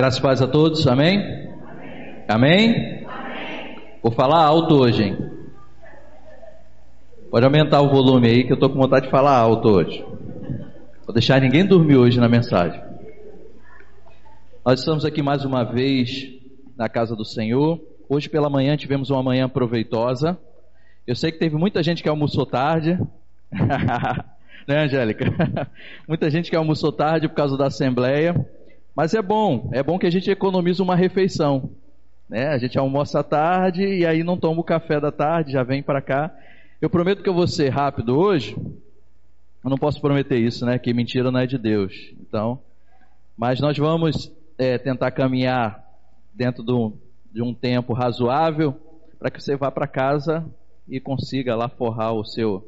Graças e paz a todos, amém? Amém? amém? Vou falar alto hoje, hein? Pode aumentar o volume aí que eu tô com vontade de falar alto hoje. Vou deixar ninguém dormir hoje na mensagem. Nós estamos aqui mais uma vez na casa do Senhor. Hoje pela manhã tivemos uma manhã proveitosa. Eu sei que teve muita gente que almoçou tarde. né, Angélica? muita gente que almoçou tarde por causa da assembleia. Mas é bom, é bom que a gente economiza uma refeição. Né? A gente almoça à tarde e aí não toma o café da tarde, já vem para cá. Eu prometo que eu vou ser rápido hoje. Eu não posso prometer isso, né? Que mentira não é de Deus. Então, mas nós vamos é, tentar caminhar dentro do, de um tempo razoável para que você vá para casa e consiga lá forrar o seu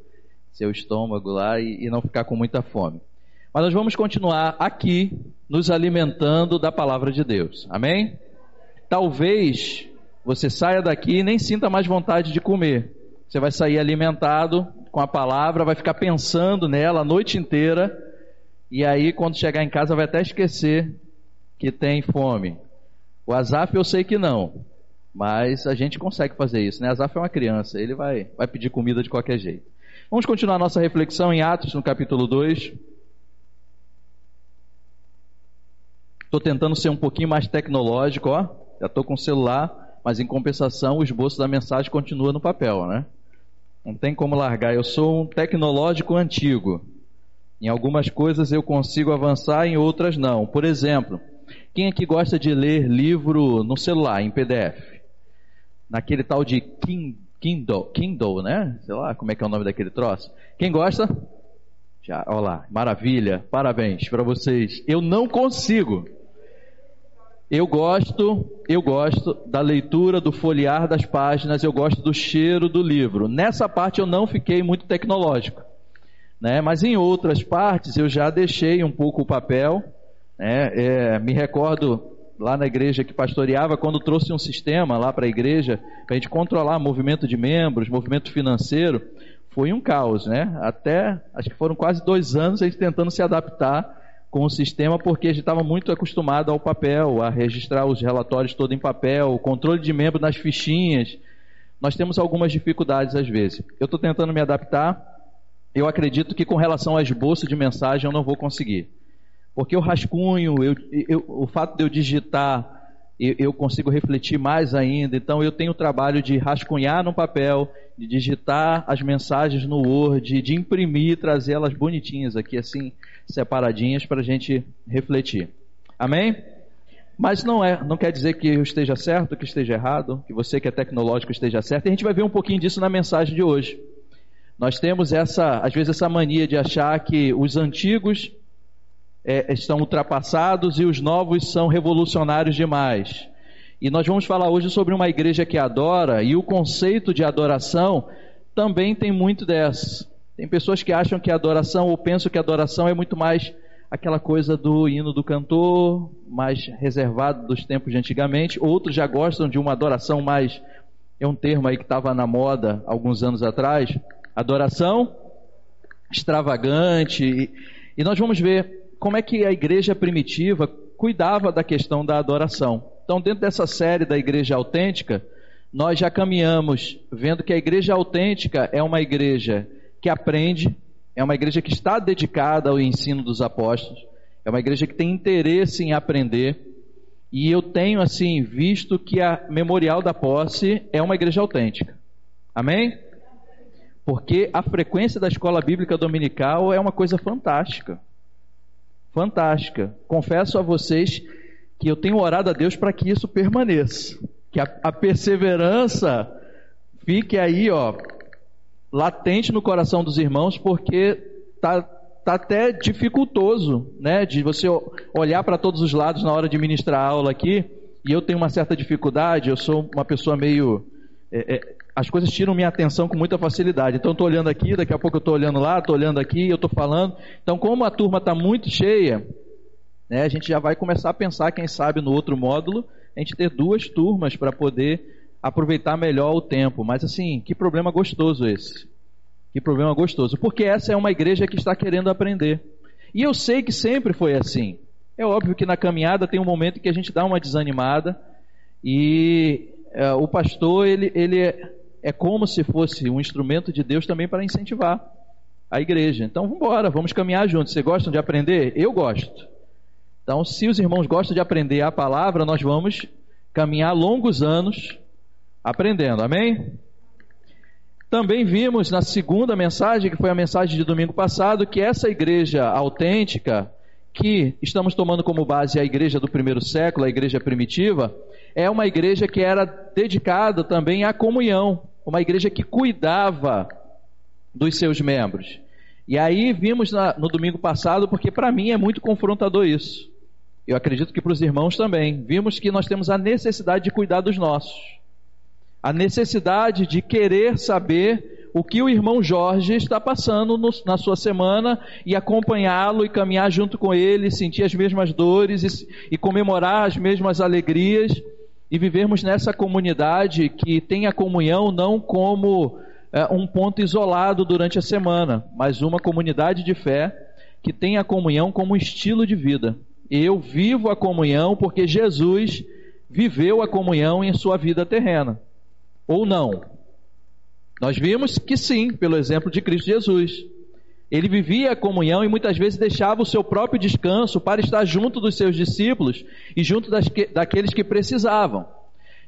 seu estômago lá e, e não ficar com muita fome. Mas nós vamos continuar aqui nos alimentando da palavra de Deus. Amém? Talvez você saia daqui e nem sinta mais vontade de comer. Você vai sair alimentado com a palavra, vai ficar pensando nela a noite inteira. E aí, quando chegar em casa, vai até esquecer que tem fome. O Azaf eu sei que não, mas a gente consegue fazer isso, né? Azaf é uma criança, ele vai, vai pedir comida de qualquer jeito. Vamos continuar nossa reflexão em Atos, no capítulo 2. Estou tentando ser um pouquinho mais tecnológico, ó. Já estou com o celular, mas em compensação o esboço da mensagem continua no papel, né? Não tem como largar. Eu sou um tecnológico antigo. Em algumas coisas eu consigo avançar, em outras não. Por exemplo, quem aqui gosta de ler livro no celular, em PDF? Naquele tal de Kindle, Kindle, né? Sei lá como é que é o nome daquele troço. Quem gosta? Já, olha lá, maravilha, parabéns para vocês. Eu não consigo. Eu gosto, eu gosto da leitura, do folhear das páginas, eu gosto do cheiro do livro. Nessa parte eu não fiquei muito tecnológico, né? Mas em outras partes eu já deixei um pouco o papel. Né? É, me recordo lá na igreja que pastoreava quando trouxe um sistema lá para a igreja para a gente controlar movimento de membros, movimento financeiro. Foi um caos, né? Até acho que foram quase dois anos a gente tentando se adaptar com o sistema porque a gente estava muito acostumado ao papel, a registrar os relatórios todo em papel, o controle de membro nas fichinhas. Nós temos algumas dificuldades às vezes. Eu estou tentando me adaptar. Eu acredito que com relação ao esboço de mensagem eu não vou conseguir. Porque o rascunho, eu, eu, o fato de eu digitar eu, consigo refletir mais ainda. Então eu tenho o trabalho de rascunhar no papel, de digitar as mensagens no Word, de imprimir, trazer elas bonitinhas aqui assim separadinhas para a gente refletir. Amém? Mas não é, não quer dizer que eu esteja certo, que esteja errado, que você que é tecnológico esteja certo. E a gente vai ver um pouquinho disso na mensagem de hoje. Nós temos essa, às vezes, essa mania de achar que os antigos é, estão ultrapassados e os novos são revolucionários demais. E nós vamos falar hoje sobre uma igreja que adora, e o conceito de adoração também tem muito dessa. Tem pessoas que acham que adoração, ou pensam que adoração é muito mais aquela coisa do hino do cantor, mais reservado dos tempos de antigamente. Outros já gostam de uma adoração mais. É um termo aí que estava na moda alguns anos atrás. Adoração extravagante. E, e nós vamos ver como é que a igreja primitiva cuidava da questão da adoração. Então, dentro dessa série da igreja autêntica, nós já caminhamos vendo que a igreja autêntica é uma igreja que aprende, é uma igreja que está dedicada ao ensino dos apóstolos, é uma igreja que tem interesse em aprender. E eu tenho assim visto que a Memorial da Posse é uma igreja autêntica. Amém? Porque a frequência da escola bíblica dominical é uma coisa fantástica fantástica. Confesso a vocês que eu tenho orado a Deus para que isso permaneça, que a, a, perseverança fique aí, ó, latente no coração dos irmãos, porque tá, tá até dificultoso, né, de você olhar para todos os lados na hora de ministrar a aula aqui. E eu tenho uma certa dificuldade. Eu sou uma pessoa meio é, é, as coisas tiram minha atenção com muita facilidade. Então, estou olhando aqui, daqui a pouco eu estou olhando lá, estou olhando aqui, eu estou falando. Então, como a turma está muito cheia, né, a gente já vai começar a pensar, quem sabe, no outro módulo, a gente ter duas turmas para poder aproveitar melhor o tempo. Mas, assim, que problema gostoso esse. Que problema gostoso. Porque essa é uma igreja que está querendo aprender. E eu sei que sempre foi assim. É óbvio que na caminhada tem um momento que a gente dá uma desanimada e é, o pastor ele, ele é, como se fosse um instrumento de Deus também para incentivar a igreja. Então vamos embora, vamos caminhar juntos. Vocês gostam de aprender? Eu gosto. Então, se os irmãos gostam de aprender a palavra, nós vamos caminhar longos anos aprendendo. Amém? Também vimos na segunda mensagem, que foi a mensagem de domingo passado, que essa igreja autêntica, que estamos tomando como base a igreja do primeiro século, a igreja primitiva, é uma igreja que era dedicada também à comunhão, uma igreja que cuidava dos seus membros. E aí vimos na, no domingo passado, porque para mim é muito confrontador isso. Eu acredito que para os irmãos também. Vimos que nós temos a necessidade de cuidar dos nossos. A necessidade de querer saber o que o irmão Jorge está passando no, na sua semana e acompanhá-lo e caminhar junto com ele, sentir as mesmas dores e, e comemorar as mesmas alegrias e vivermos nessa comunidade que tem a comunhão não como é, um ponto isolado durante a semana, mas uma comunidade de fé que tem a comunhão como estilo de vida. Eu vivo a comunhão porque Jesus viveu a comunhão em sua vida terrena. Ou não? Nós vimos que sim, pelo exemplo de Cristo Jesus. Ele vivia a comunhão e muitas vezes deixava o seu próprio descanso para estar junto dos seus discípulos e junto que, daqueles que precisavam.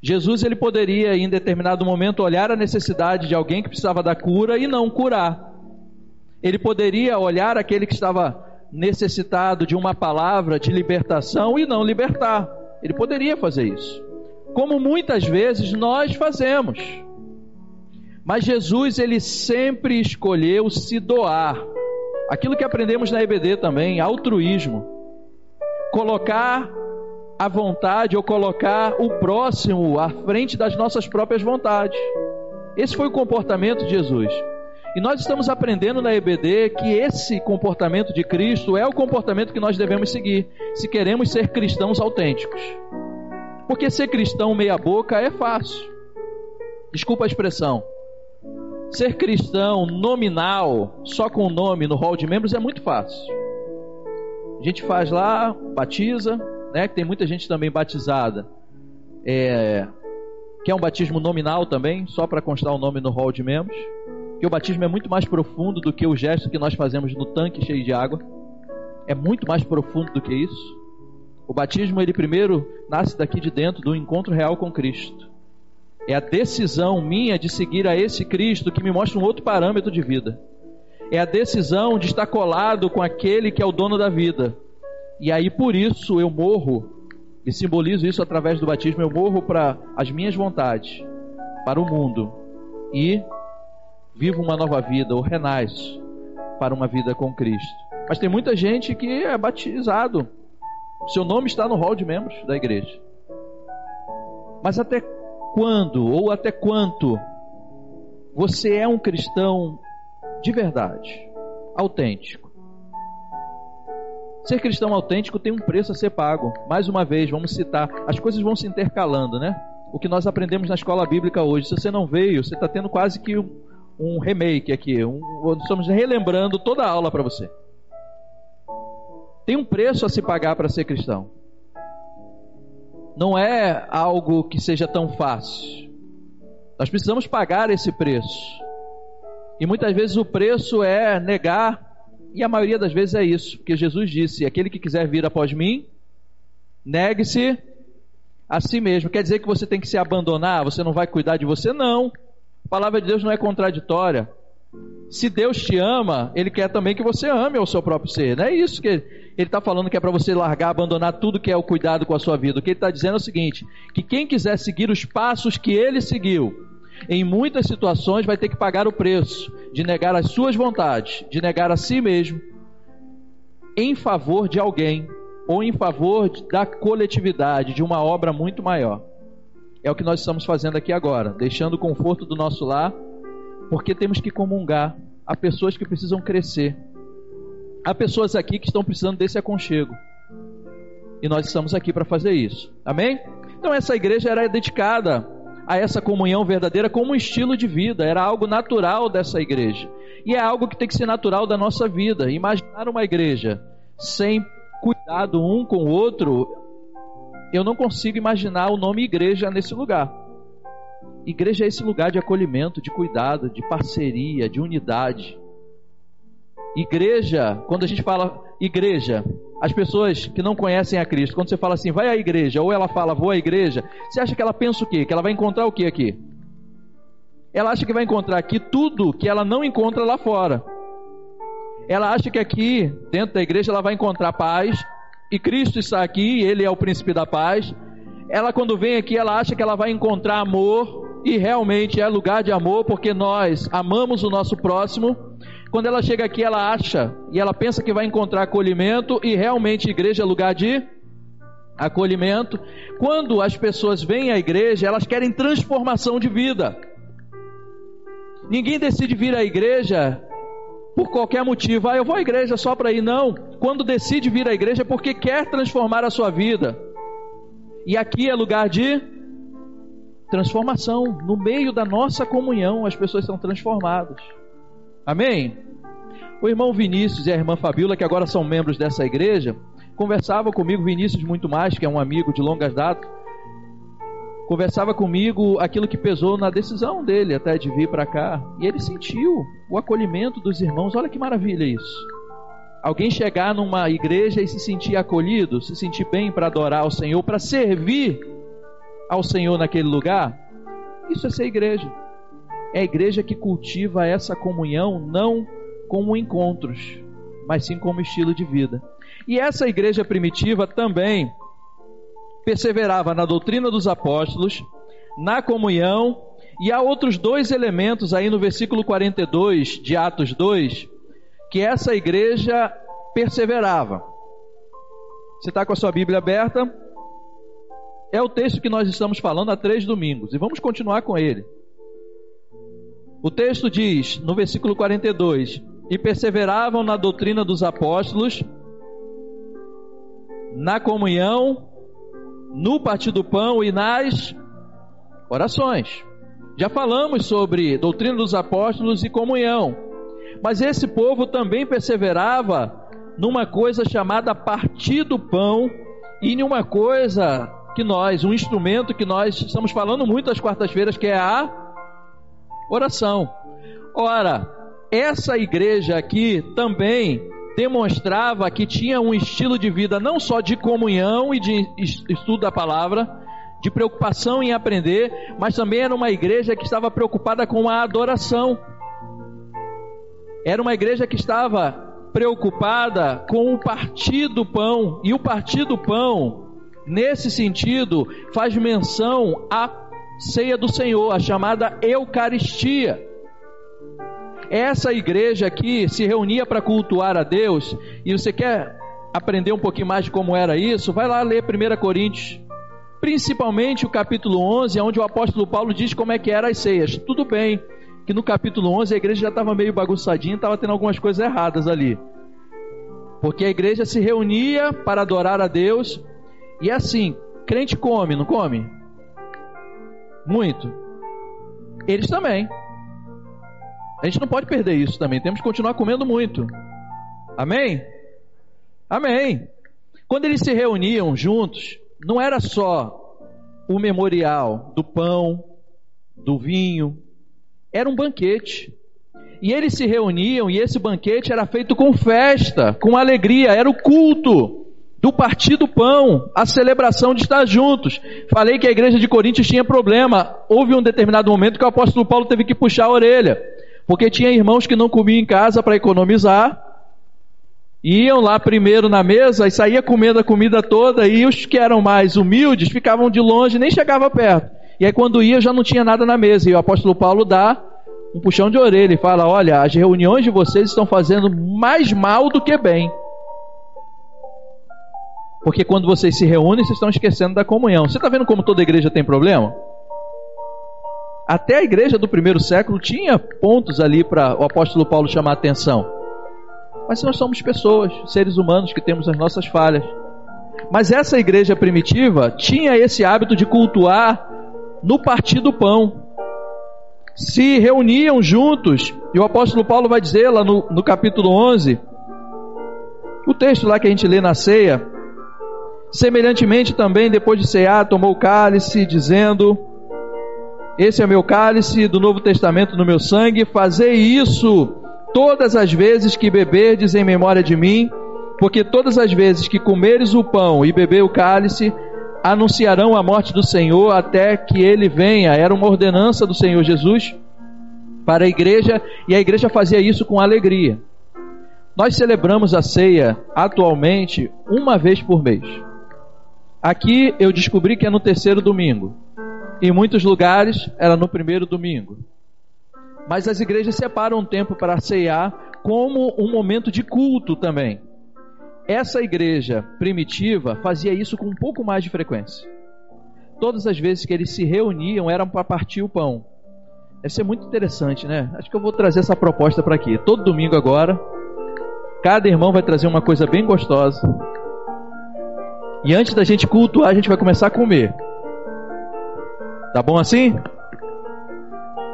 Jesus ele poderia em determinado momento olhar a necessidade de alguém que precisava da cura e não curar. Ele poderia olhar aquele que estava necessitado de uma palavra de libertação e não libertar. Ele poderia fazer isso. Como muitas vezes nós fazemos. Mas Jesus, ele sempre escolheu se doar. Aquilo que aprendemos na EBD também, altruísmo. Colocar a vontade ou colocar o próximo à frente das nossas próprias vontades. Esse foi o comportamento de Jesus. E nós estamos aprendendo na EBD que esse comportamento de Cristo é o comportamento que nós devemos seguir, se queremos ser cristãos autênticos. Porque ser cristão meia-boca é fácil. Desculpa a expressão. Ser cristão nominal, só com o nome no hall de membros, é muito fácil. A gente faz lá, batiza, né? Tem muita gente também batizada. É, que é um batismo nominal também, só para constar o nome no hall de membros que o batismo é muito mais profundo do que o gesto que nós fazemos no tanque cheio de água. É muito mais profundo do que isso. O batismo, ele primeiro nasce daqui de dentro do encontro real com Cristo. É a decisão minha de seguir a esse Cristo que me mostra um outro parâmetro de vida. É a decisão de estar colado com aquele que é o dono da vida. E aí por isso eu morro, e simbolizo isso através do batismo, eu morro para as minhas vontades, para o mundo. E viva uma nova vida ou renasce para uma vida com Cristo. Mas tem muita gente que é batizado. Seu nome está no hall de membros da igreja. Mas até quando ou até quanto você é um cristão de verdade, autêntico? Ser cristão autêntico tem um preço a ser pago. Mais uma vez, vamos citar, as coisas vão se intercalando, né? O que nós aprendemos na escola bíblica hoje. Se você não veio, você está tendo quase que um remake aqui. Um, estamos relembrando toda a aula para você. Tem um preço a se pagar para ser cristão. Não é algo que seja tão fácil. Nós precisamos pagar esse preço. E muitas vezes o preço é negar, e a maioria das vezes é isso, porque Jesus disse: aquele que quiser vir após mim, negue-se a si mesmo. Quer dizer que você tem que se abandonar, você não vai cuidar de você? Não. A palavra de Deus não é contraditória. Se Deus te ama, Ele quer também que você ame ao seu próprio ser. Não é isso que Ele está falando que é para você largar, abandonar tudo que é o cuidado com a sua vida. O que Ele está dizendo é o seguinte: que quem quiser seguir os passos que Ele seguiu, em muitas situações vai ter que pagar o preço de negar as suas vontades, de negar a si mesmo, em favor de alguém ou em favor da coletividade, de uma obra muito maior. É o que nós estamos fazendo aqui agora, deixando o conforto do nosso lar, porque temos que comungar. Há pessoas que precisam crescer. Há pessoas aqui que estão precisando desse aconchego. E nós estamos aqui para fazer isso. Amém? Então essa igreja era dedicada a essa comunhão verdadeira como um estilo de vida, era algo natural dessa igreja. E é algo que tem que ser natural da nossa vida. Imaginar uma igreja sem cuidado um com o outro, eu não consigo imaginar o nome igreja nesse lugar. Igreja é esse lugar de acolhimento, de cuidado, de parceria, de unidade. Igreja, quando a gente fala igreja, as pessoas que não conhecem a Cristo, quando você fala assim, vai à igreja, ou ela fala, vou à igreja, você acha que ela pensa o quê? Que ela vai encontrar o quê aqui? Ela acha que vai encontrar aqui tudo que ela não encontra lá fora. Ela acha que aqui, dentro da igreja, ela vai encontrar paz, e Cristo está aqui, ele é o príncipe da paz. Ela, quando vem aqui, ela acha que ela vai encontrar amor, e realmente é lugar de amor, porque nós amamos o nosso próximo. Quando ela chega aqui, ela acha e ela pensa que vai encontrar acolhimento, e realmente igreja é lugar de acolhimento. Quando as pessoas vêm à igreja, elas querem transformação de vida. Ninguém decide vir à igreja por qualquer motivo. Ah, eu vou à igreja só para ir. Não. Quando decide vir à igreja é porque quer transformar a sua vida. E aqui é lugar de transformação. No meio da nossa comunhão, as pessoas são transformadas. Amém? O irmão Vinícius e a irmã Fabíola, que agora são membros dessa igreja, conversavam comigo, Vinícius muito mais, que é um amigo de longas datas, conversava comigo aquilo que pesou na decisão dele até de vir para cá. E ele sentiu o acolhimento dos irmãos. Olha que maravilha isso. Alguém chegar numa igreja e se sentir acolhido, se sentir bem para adorar ao Senhor, para servir ao Senhor naquele lugar. Isso é ser igreja. É a igreja que cultiva essa comunhão não como encontros, mas sim como estilo de vida. E essa igreja primitiva também perseverava na doutrina dos apóstolos, na comunhão, e há outros dois elementos aí no versículo 42 de Atos 2, que essa igreja perseverava. Você está com a sua Bíblia aberta? É o texto que nós estamos falando há três domingos, e vamos continuar com ele. O texto diz, no versículo 42, e perseveravam na doutrina dos apóstolos, na comunhão, no partir do pão e nas orações. Já falamos sobre doutrina dos apóstolos e comunhão. Mas esse povo também perseverava numa coisa chamada partir do pão e em uma coisa que nós, um instrumento que nós estamos falando muito às quartas-feiras, que é a oração. Ora, essa igreja aqui também demonstrava que tinha um estilo de vida não só de comunhão e de estudo da palavra, de preocupação em aprender, mas também era uma igreja que estava preocupada com a adoração. Era uma igreja que estava preocupada com o partir do pão, e o partir do pão, nesse sentido, faz menção à ceia do Senhor, a chamada Eucaristia. Essa igreja aqui se reunia para cultuar a Deus, e você quer aprender um pouquinho mais de como era isso? Vai lá ler 1 Coríntios, principalmente o capítulo 11, onde o apóstolo Paulo diz como é que eram as ceias. Tudo bem que no capítulo 11 a igreja já estava meio bagunçadinha, estava tendo algumas coisas erradas ali. Porque a igreja se reunia para adorar a Deus, e assim, crente come, não come? Muito. Eles também. A gente não pode perder isso também. Temos que continuar comendo muito. Amém? Amém. Quando eles se reuniam juntos, não era só o memorial do pão, do vinho, era um banquete. E eles se reuniam e esse banquete era feito com festa, com alegria, era o culto do partir do pão, a celebração de estar juntos. Falei que a igreja de Coríntios tinha problema. Houve um determinado momento que o apóstolo Paulo teve que puxar a orelha. Porque tinha irmãos que não comiam em casa para economizar, iam lá primeiro na mesa e saía comendo a comida toda, e os que eram mais humildes ficavam de longe, nem chegavam perto. E aí quando ia já não tinha nada na mesa, e o apóstolo Paulo dá um puxão de orelha e fala: Olha, as reuniões de vocês estão fazendo mais mal do que bem. Porque quando vocês se reúnem, vocês estão esquecendo da comunhão. Você está vendo como toda igreja tem problema? Até a igreja do primeiro século tinha pontos ali para o apóstolo Paulo chamar a atenção. Mas nós somos pessoas, seres humanos que temos as nossas falhas. Mas essa igreja primitiva tinha esse hábito de cultuar no partir do pão. Se reuniam juntos, e o apóstolo Paulo vai dizer lá no, no capítulo 11, O texto lá que a gente lê na ceia, semelhantemente também, depois de cear, tomou o cálice, dizendo: Esse é meu cálice do Novo Testamento no meu sangue, fazei isso todas as vezes que beberdes em memória de mim, porque todas as vezes que comeres o pão e beber o cálice, anunciarão a morte do Senhor até que ele venha. Era uma ordenança do Senhor Jesus para a igreja e a igreja fazia isso com alegria. Nós celebramos a ceia atualmente uma vez por mês. Aqui eu descobri que é no terceiro domingo. Em muitos lugares era no primeiro domingo. Mas as igrejas separam um tempo para ceiar como um momento de culto também. Essa igreja primitiva fazia isso com um pouco mais de frequência. Todas as vezes que eles se reuniam eram para partir o pão. Deve ser muito interessante, né? Acho que eu vou trazer essa proposta para aqui. Todo domingo agora, cada irmão vai trazer uma coisa bem gostosa. E antes da gente cultuar, a gente vai começar a comer. Tá bom assim?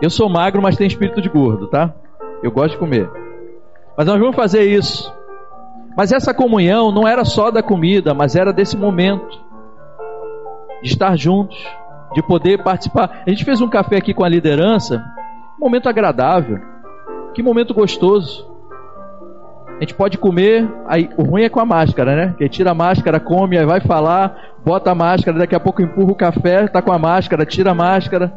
Eu sou magro, mas tenho espírito de gordo, tá? Eu gosto de comer. Mas nós vamos fazer isso. Mas essa comunhão não era só da comida, mas era desse momento de estar juntos, de poder participar. A gente fez um café aqui com a liderança, um momento agradável, que momento gostoso. A gente pode comer, aí o ruim é com a máscara, né? Que tira a máscara, come, aí vai falar, bota a máscara, daqui a pouco empurra o café, tá com a máscara, tira a máscara.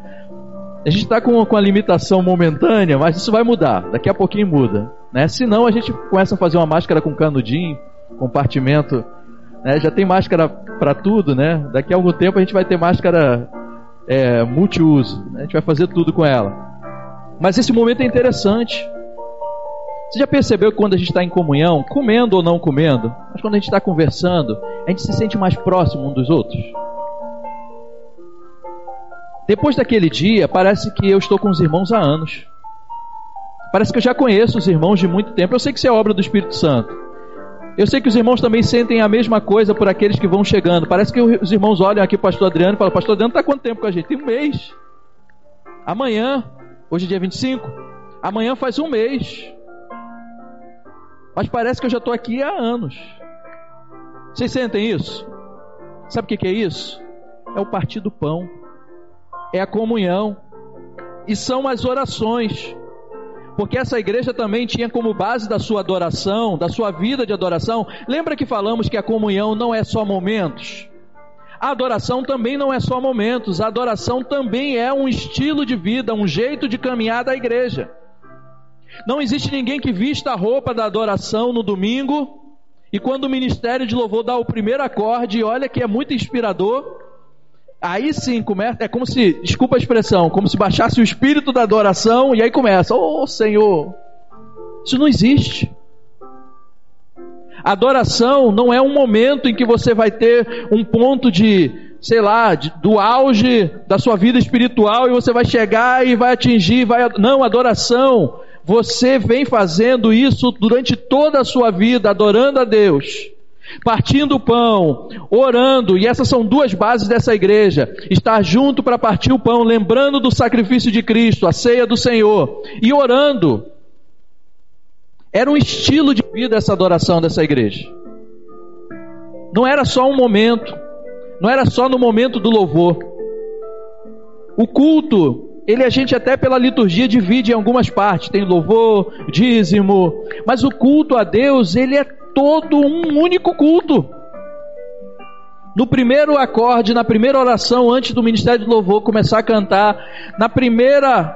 A gente está com, com a limitação momentânea, mas isso vai mudar. Daqui a pouquinho muda. Né? Senão a gente começa a fazer uma máscara com canudinho, compartimento. Né? Já tem máscara para tudo, né? Daqui a algum tempo a gente vai ter máscara é, multiuso. Né? A gente vai fazer tudo com ela. Mas esse momento é interessante. Você já percebeu que quando a gente está em comunhão, comendo ou não comendo, mas quando a gente está conversando, a gente se sente mais próximo um dos outros? Depois daquele dia, parece que eu estou com os irmãos há anos. Parece que eu já conheço os irmãos de muito tempo. Eu sei que isso é obra do Espírito Santo. Eu sei que os irmãos também sentem a mesma coisa por aqueles que vão chegando. Parece que os irmãos olham aqui para o pastor Adriano e falam: Pastor Adriano está quanto tempo com a gente? Tem um mês. Amanhã, hoje é dia 25, amanhã faz um mês. Mas parece que eu já estou aqui há anos. Vocês sentem isso? Sabe o que é isso? É o partir do pão é a comunhão e são as orações. Porque essa igreja também tinha como base da sua adoração, da sua vida de adoração. Lembra que falamos que a comunhão não é só momentos? A adoração também não é só momentos, a adoração também é um estilo de vida, um jeito de caminhar da igreja. Não existe ninguém que vista a roupa da adoração no domingo e quando o ministério de louvor dá o primeiro acorde, olha que é muito inspirador, Aí sim começa, é como se, desculpa a expressão, como se baixasse o espírito da adoração e aí começa, oh Senhor. Isso não existe. Adoração não é um momento em que você vai ter um ponto de, sei lá, do auge da sua vida espiritual e você vai chegar e vai atingir, vai não, adoração. Você vem fazendo isso durante toda a sua vida, adorando a Deus partindo o pão, orando, e essas são duas bases dessa igreja: estar junto para partir o pão, lembrando do sacrifício de Cristo, a ceia do Senhor, e orando. Era um estilo de vida essa adoração dessa igreja. Não era só um momento, não era só no momento do louvor. O culto, ele a gente até pela liturgia divide em algumas partes, tem louvor, dízimo, mas o culto a Deus, ele é todo um único culto. No primeiro acorde, na primeira oração, antes do ministério de louvor começar a cantar, na primeira,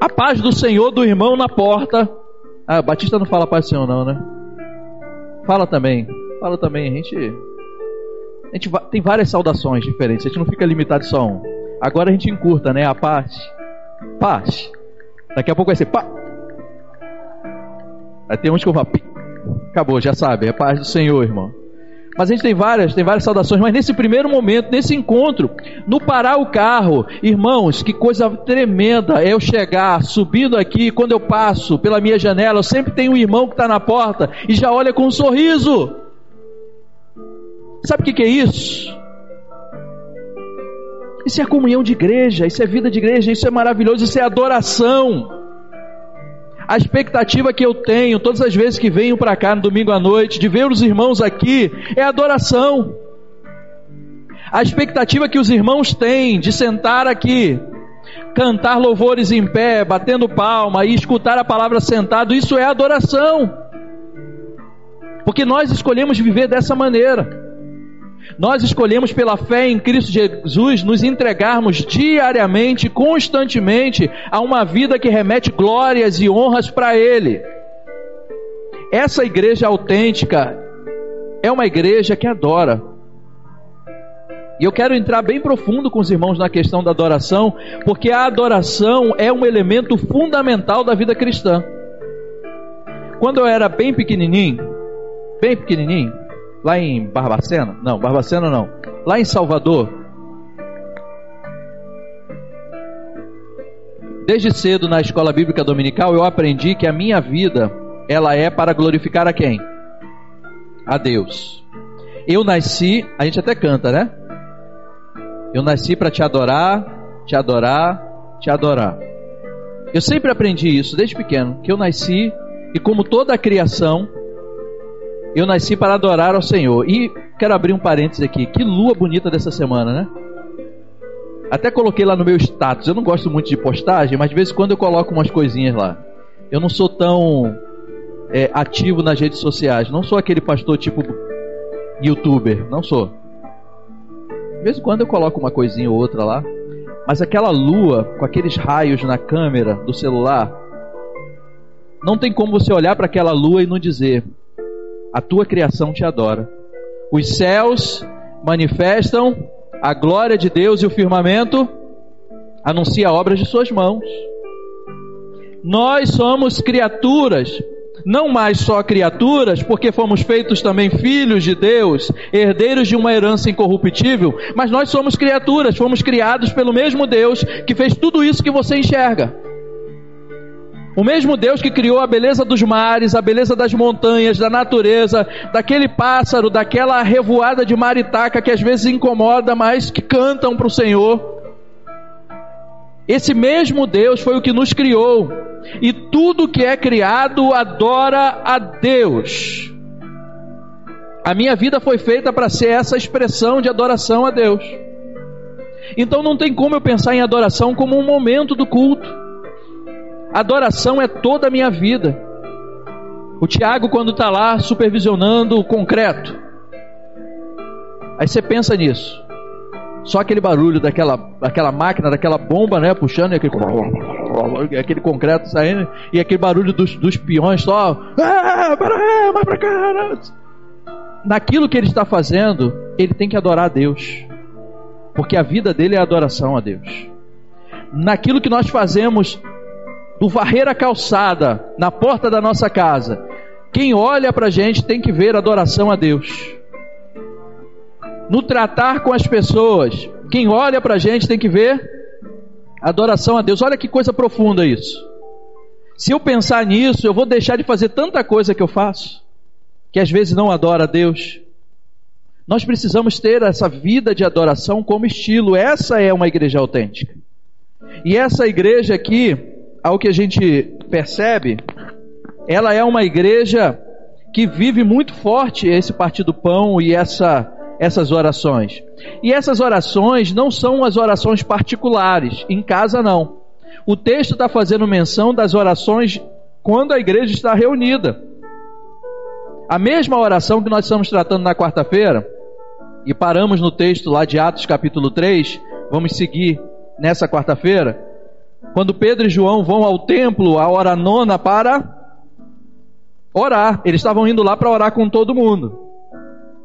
a paz do Senhor do irmão na porta. Ah, Batista não fala paz do Senhor, não, né? Fala também, fala também. A gente, a gente tem várias saudações diferentes, a gente não fica limitado só a um. Agora a gente encurta, né? A paz, paz. Daqui a pouco vai ser pá. Aí tem uns que eu falo, Acabou, já sabe, é paz do Senhor, irmão. Mas a gente tem várias, tem várias saudações, mas nesse primeiro momento, nesse encontro, no parar o carro, irmãos, que coisa tremenda é eu chegar, subindo aqui, quando eu passo pela minha janela, eu sempre tenho um irmão que está na porta e já olha com um sorriso. Sabe o que, que é isso? Isso é comunhão de igreja, isso é vida de igreja, isso é maravilhoso, isso é adoração. A expectativa que eu tenho todas as vezes que venho para cá no domingo à noite, de ver os irmãos aqui, é adoração. A expectativa que os irmãos têm de sentar aqui, cantar louvores em pé, batendo palma e escutar a palavra sentado, isso é adoração. Porque nós escolhemos viver dessa maneira. Nós escolhemos pela fé em Cristo Jesus nos entregarmos diariamente, constantemente a uma vida que remete glórias e honras para Ele. Essa igreja autêntica é uma igreja que adora. E eu quero entrar bem profundo com os irmãos na questão da adoração, porque a adoração é um elemento fundamental da vida cristã. Quando eu era bem pequenininho, bem pequenininho, lá em Barbacena, não, Barbacena não, lá em Salvador, desde cedo na escola bíblica dominical eu aprendi que a minha vida ela é para glorificar a quem? A Deus. Eu nasci, a gente até canta, né? Eu nasci para te adorar, te adorar, te adorar. Eu sempre aprendi isso desde pequeno, que eu nasci e como toda a criação, eu nasci para adorar ao Senhor. E quero abrir um parênteses aqui. Que lua bonita dessa semana, né? Até coloquei lá no meu status. Eu não gosto muito de postagem, mas de vez em quando eu coloco umas coisinhas lá. Eu não sou tão é, ativo nas redes sociais. Não sou aquele pastor tipo youtuber. Não sou. De vez em quando eu coloco uma coisinha ou outra lá. Mas aquela lua com aqueles raios na câmera do celular. Não tem como você olhar para aquela lua e não dizer: a tua criação te adora. Os céus manifestam a glória de Deus e o firmamento anuncia obras de suas mãos. Nós somos criaturas, não mais só criaturas, porque fomos feitos também filhos de Deus, herdeiros de uma herança incorruptível, mas nós somos criaturas, fomos criados pelo mesmo Deus que fez tudo isso que você enxerga. O mesmo Deus que criou a beleza dos mares, a beleza das montanhas, da natureza, daquele pássaro, daquela revoada de maritaca que às vezes incomoda, mas que cantam para o Senhor. Esse mesmo Deus foi o que nos criou. E tudo que é criado adora a Deus. A minha vida foi feita para ser essa expressão de adoração a Deus. Então não tem como eu pensar em adoração como um momento do culto. Adoração é toda a minha vida. O Tiago, quando está lá supervisionando o concreto, aí você pensa nisso. Só aquele barulho daquela, daquela máquina, daquela bomba, né? Puxando e aquele, aquele concreto saindo, e aquele barulho dos, dos peões só. Ah, para, vai pra cá. Naquilo que ele está fazendo, ele tem que adorar a Deus. Porque a vida dele é adoração a Deus. Naquilo que nós fazemos do varrer a calçada na porta da nossa casa, quem olha para a gente tem que ver adoração a Deus. No tratar com as pessoas, quem olha para a gente tem que ver adoração a Deus. Olha que coisa profunda isso. Se eu pensar nisso, eu vou deixar de fazer tanta coisa que eu faço, que às vezes não adora a Deus. Nós precisamos ter essa vida de adoração como estilo. Essa é uma igreja autêntica. E essa igreja aqui, ao que a gente percebe, ela é uma igreja que vive muito forte esse partido pão e essa, essas orações. E essas orações não são as orações particulares, em casa não. O texto está fazendo menção das orações quando a igreja está reunida. A mesma oração que nós estamos tratando na quarta-feira, e paramos no texto lá de Atos capítulo 3, vamos seguir nessa quarta-feira quando Pedro e João vão ao templo a hora nona para orar. Eles estavam indo lá para orar com todo mundo.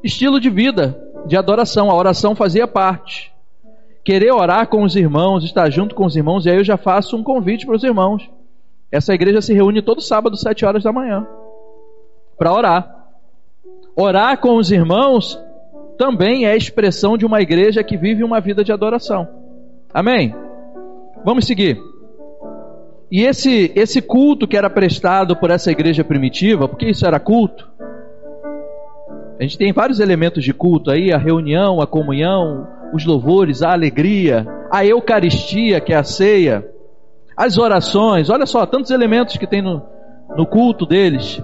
Estilo de vida, de adoração. A oração fazia parte. Querer orar com os irmãos, estar junto com os irmãos, e aí eu já faço um convite para os irmãos. Essa igreja se reúne todo sábado, sete horas da manhã, para orar. Orar com os irmãos também é expressão de uma igreja que vive uma vida de adoração. Amém? Vamos seguir. E esse, esse culto que era prestado por essa igreja primitiva, porque isso era culto? A gente tem vários elementos de culto aí: a reunião, a comunhão, os louvores, a alegria, a Eucaristia, que é a ceia, as orações. Olha só, tantos elementos que tem no, no culto deles,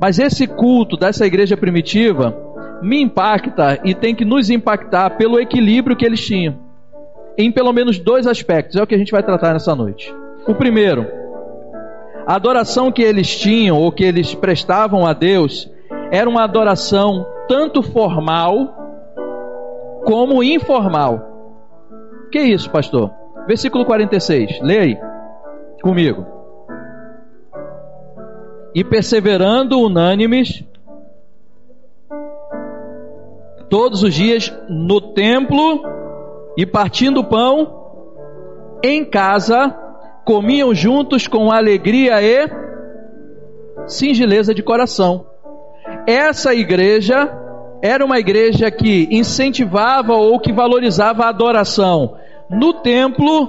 mas esse culto dessa igreja primitiva me impacta e tem que nos impactar pelo equilíbrio que eles tinham. Em pelo menos dois aspectos, é o que a gente vai tratar nessa noite. O primeiro, a adoração que eles tinham ou que eles prestavam a Deus era uma adoração tanto formal como informal. Que isso, pastor? Versículo 46, leia aí comigo. E perseverando unânimes todos os dias no templo e partindo o pão em casa, comiam juntos com alegria e singeleza de coração. Essa igreja era uma igreja que incentivava ou que valorizava a adoração no templo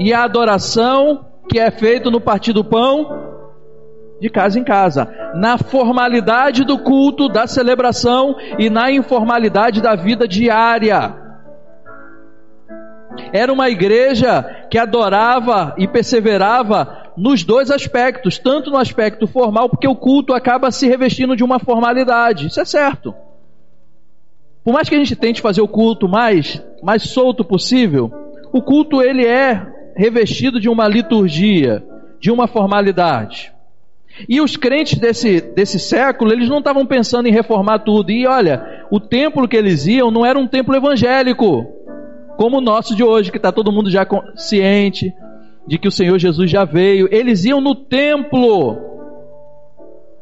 e a adoração que é feita no partir do pão de casa em casa, na formalidade do culto, da celebração e na informalidade da vida diária. Era uma igreja que adorava e perseverava nos dois aspectos, tanto no aspecto formal, porque o culto acaba se revestindo de uma formalidade. Isso é certo. Por mais que a gente tente fazer o culto mais mais solto possível, o culto ele é revestido de uma liturgia, de uma formalidade. E os crentes desse, desse século, eles não estavam pensando em reformar tudo. E olha, o templo que eles iam não era um templo evangélico, como o nosso de hoje, que está todo mundo já ciente de que o Senhor Jesus já veio. Eles iam no templo,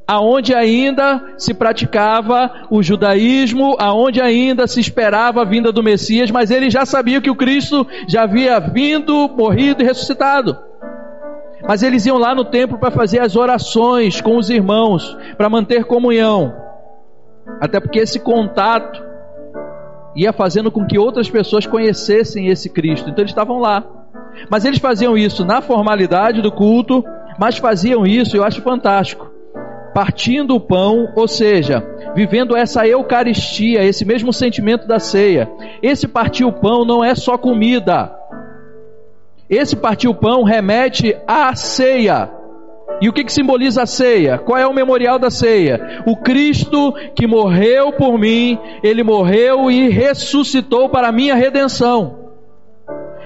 aonde ainda se praticava o judaísmo, aonde ainda se esperava a vinda do Messias, mas eles já sabiam que o Cristo já havia vindo, morrido e ressuscitado. Mas eles iam lá no templo para fazer as orações com os irmãos, para manter comunhão. Até porque esse contato ia fazendo com que outras pessoas conhecessem esse Cristo. Então eles estavam lá. Mas eles faziam isso na formalidade do culto, mas faziam isso, eu acho fantástico, partindo o pão, ou seja, vivendo essa eucaristia, esse mesmo sentimento da ceia. Esse partir o pão não é só comida, esse partir o pão remete à ceia. E o que, que simboliza a ceia? Qual é o memorial da ceia? O Cristo que morreu por mim, ele morreu e ressuscitou para a minha redenção.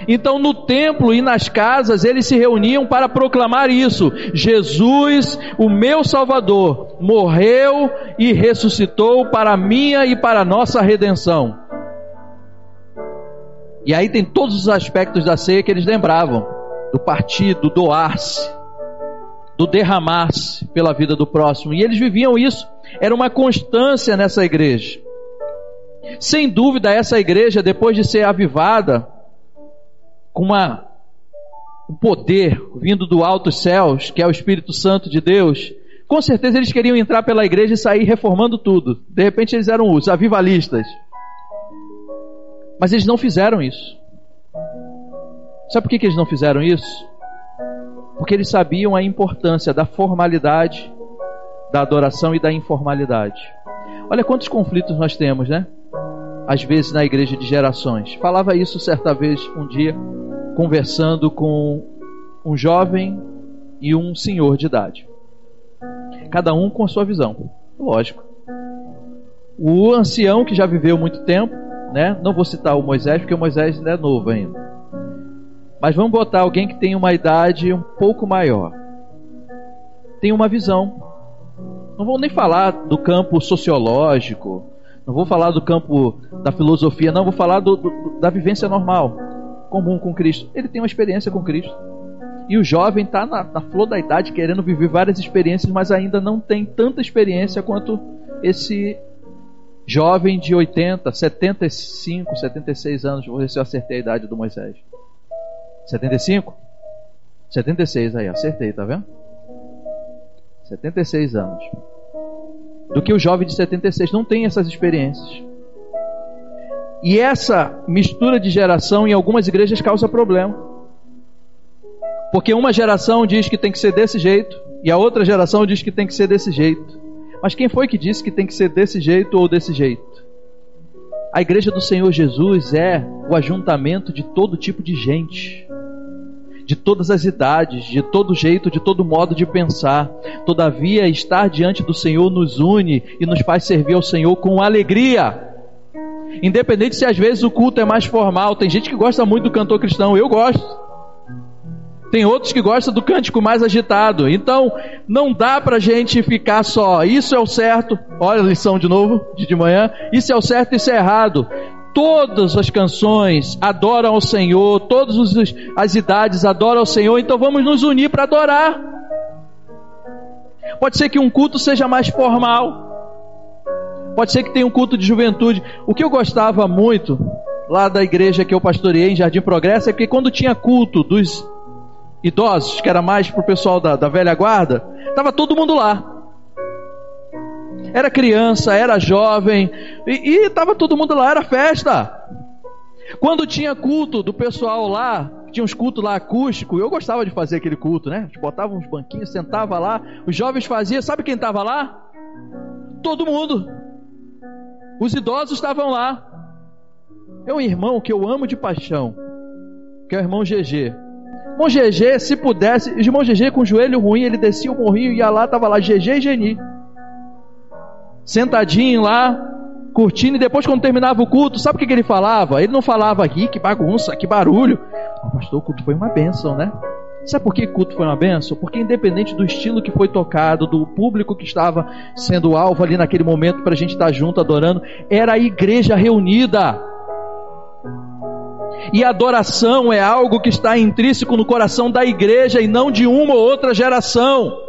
Então, no templo e nas casas, eles se reuniam para proclamar isso: Jesus, o meu Salvador, morreu e ressuscitou para a minha e para a nossa redenção. E aí tem todos os aspectos da ceia que eles lembravam: do partido, do doar-se, do derramar-se pela vida do próximo. E eles viviam isso, era uma constância nessa igreja. Sem dúvida, essa igreja, depois de ser avivada, com uma, um poder vindo do alto céus, que é o Espírito Santo de Deus, com certeza eles queriam entrar pela igreja e sair reformando tudo. De repente eles eram os avivalistas. Mas eles não fizeram isso. Sabe por que, que eles não fizeram isso? Porque eles sabiam a importância da formalidade, da adoração e da informalidade. Olha quantos conflitos nós temos, né? Às vezes na igreja de gerações. Falava isso certa vez, um dia, conversando com um jovem e um senhor de idade. Cada um com a sua visão. Lógico. O ancião que já viveu muito tempo né? Não vou citar o Moisés porque o Moisés ainda é novo ainda. Mas vamos botar alguém que tem uma idade um pouco maior. Tem uma visão. Não vou nem falar do campo sociológico, não vou falar do campo da filosofia, não, vou falar do, do, da vivência normal, comum com Cristo. Ele tem uma experiência com Cristo. E o jovem está na, na flor da idade querendo viver várias experiências, mas ainda não tem tanta experiência quanto esse jovem de 80, 75, 76 anos. Ver se eu acertei a idade do Moisés. 75? 76 aí, acertei, tá vendo? 76 anos. Do que o jovem de 76 não tem essas experiências. E essa mistura de geração em algumas igrejas causa problema. Porque uma geração diz que tem que ser desse jeito e a outra geração diz que tem que ser desse jeito. Mas quem foi que disse que tem que ser desse jeito ou desse jeito? A igreja do Senhor Jesus é o ajuntamento de todo tipo de gente, de todas as idades, de todo jeito, de todo modo de pensar. Todavia, estar diante do Senhor nos une e nos faz servir ao Senhor com alegria. Independente se às vezes o culto é mais formal, tem gente que gosta muito do cantor cristão, eu gosto. Tem outros que gostam do cântico mais agitado. Então, não dá pra gente ficar só, isso é o certo. Olha a lição de novo, de, de manhã. Isso é o certo, isso é errado. Todas as canções adoram ao Senhor, todas as idades adoram ao Senhor, então vamos nos unir para adorar. Pode ser que um culto seja mais formal, pode ser que tenha um culto de juventude. O que eu gostava muito lá da igreja que eu pastoreei em Jardim Progresso é que quando tinha culto dos idosos, que era mais para o pessoal da, da velha guarda, estava todo mundo lá. Era criança, era jovem, e estava todo mundo lá, era festa. Quando tinha culto do pessoal lá, tinha uns cultos lá acústicos, eu gostava de fazer aquele culto, né? Gente botava uns banquinhos, sentava lá, os jovens faziam, sabe quem estava lá? Todo mundo. Os idosos estavam lá. É um irmão que eu amo de paixão, que é o irmão GG. Irmão GG, se pudesse, irmão GG com o joelho ruim, ele descia o morrinho, ia lá, tava lá GG e Geni. Sentadinho lá, curtindo, e depois quando terminava o culto, sabe o que, que ele falava? Ele não falava aqui, que bagunça, que barulho. Oh, pastor, o culto foi uma bênção, né? Sabe por que o culto foi uma bênção? Porque independente do estilo que foi tocado, do público que estava sendo alvo ali naquele momento para a gente estar junto adorando, era a igreja reunida. E adoração é algo que está intrínseco no coração da igreja e não de uma ou outra geração.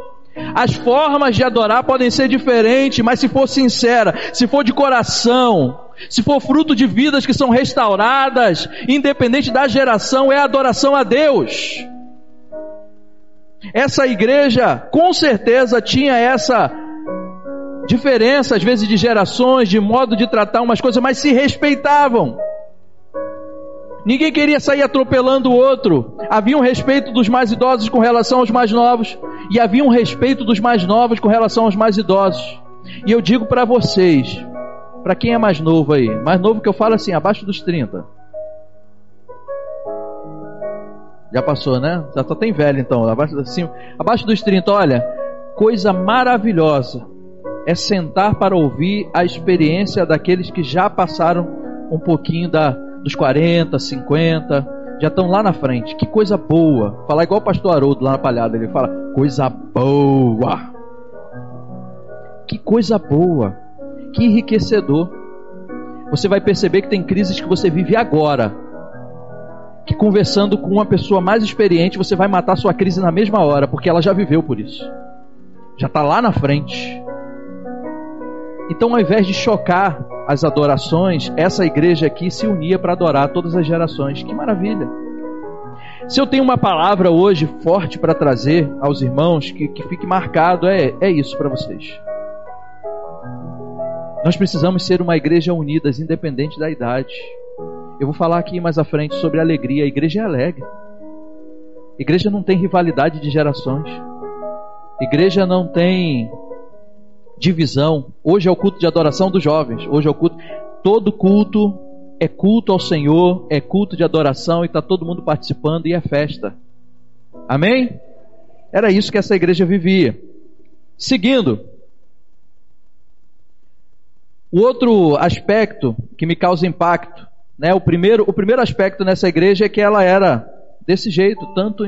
As formas de adorar podem ser diferentes, mas se for sincera, se for de coração, se for fruto de vidas que são restauradas, independente da geração, é adoração a Deus. Essa igreja, com certeza, tinha essa diferença, às vezes, de gerações, de modo de tratar umas coisas, mas se respeitavam. Ninguém queria sair atropelando o outro. Havia um respeito dos mais idosos com relação aos mais novos. E havia um respeito dos mais novos com relação aos mais idosos. E eu digo para vocês, para quem é mais novo aí, mais novo que eu falo assim, abaixo dos 30. Já passou, né? Já só tem velho então, abaixo, assim, abaixo dos 30, olha, coisa maravilhosa é sentar para ouvir a experiência daqueles que já passaram um pouquinho da dos 40, 50, já estão lá na frente. Que coisa boa. Falar igual o pastor Haroldo lá na palhada, ele fala: coisa boa. Que coisa boa. Que enriquecedor. Você vai perceber que tem crises que você vive agora. Que conversando com uma pessoa mais experiente, você vai matar sua crise na mesma hora, porque ela já viveu por isso. Já está lá na frente. Então, ao invés de chocar as adorações, essa igreja aqui se unia para adorar todas as gerações. Que maravilha! Se eu tenho uma palavra hoje forte para trazer aos irmãos, que, que fique marcado, é, é isso para vocês. Nós precisamos ser uma igreja unida, independente da idade. Eu vou falar aqui mais à frente sobre alegria. A igreja é alegre. Igreja não tem rivalidade de gerações. Igreja não tem divisão. Hoje é o culto de adoração dos jovens. Hoje é o culto. Todo culto é culto ao Senhor, é culto de adoração e está todo mundo participando e é festa. Amém? Era isso que essa igreja vivia. Seguindo. O outro aspecto que me causa impacto, né? O primeiro, o primeiro aspecto nessa igreja é que ela era desse jeito, tanto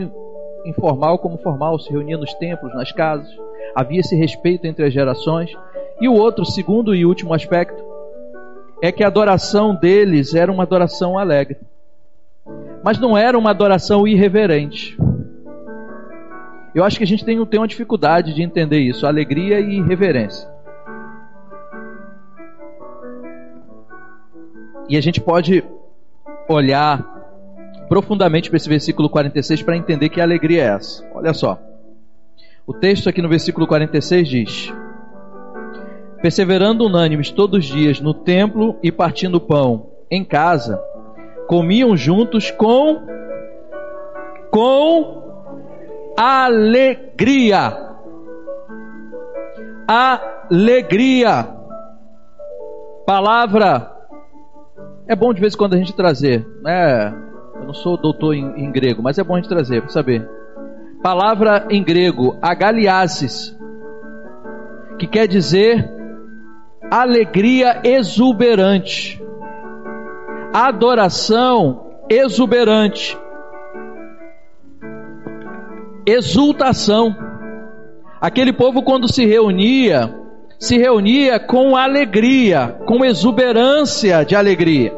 informal como formal, se reunia nos templos, nas casas havia esse respeito entre as gerações. E o outro, segundo e último aspecto, é que a adoração deles era uma adoração alegre. Mas não era uma adoração irreverente. Eu acho que a gente tem, tem uma dificuldade de entender isso, alegria e reverência. E a gente pode olhar profundamente para esse versículo 46 para entender que alegria é essa. Olha só. O texto aqui no versículo 46 diz: Perseverando unânimes todos os dias no templo e partindo pão em casa, comiam juntos com com alegria. Alegria. Palavra é bom de vez em quando a gente trazer, né? Eu não sou doutor em, em grego, mas é bom a gente trazer para saber. Palavra em grego, agaliasis, que quer dizer alegria exuberante, adoração exuberante, exultação. Aquele povo, quando se reunia, se reunia com alegria, com exuberância de alegria.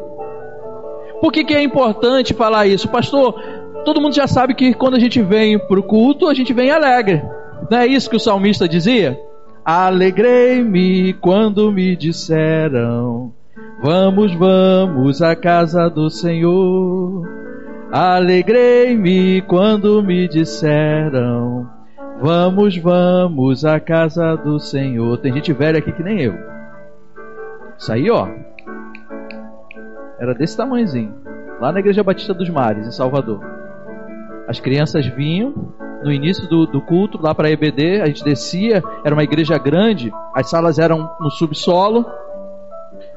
Por que, que é importante falar isso? Pastor, todo mundo já sabe que quando a gente vem para o culto, a gente vem alegre. Não é isso que o salmista dizia? Alegrei-me quando me disseram: Vamos, vamos à casa do Senhor. Alegrei-me quando me disseram: Vamos, vamos à casa do Senhor. Tem gente velha aqui que nem eu. Isso aí, ó, era desse tamanhozinho. Lá na Igreja Batista dos Mares, em Salvador. As crianças vinham no início do, do culto, lá para a EBD, a gente descia, era uma igreja grande, as salas eram no subsolo,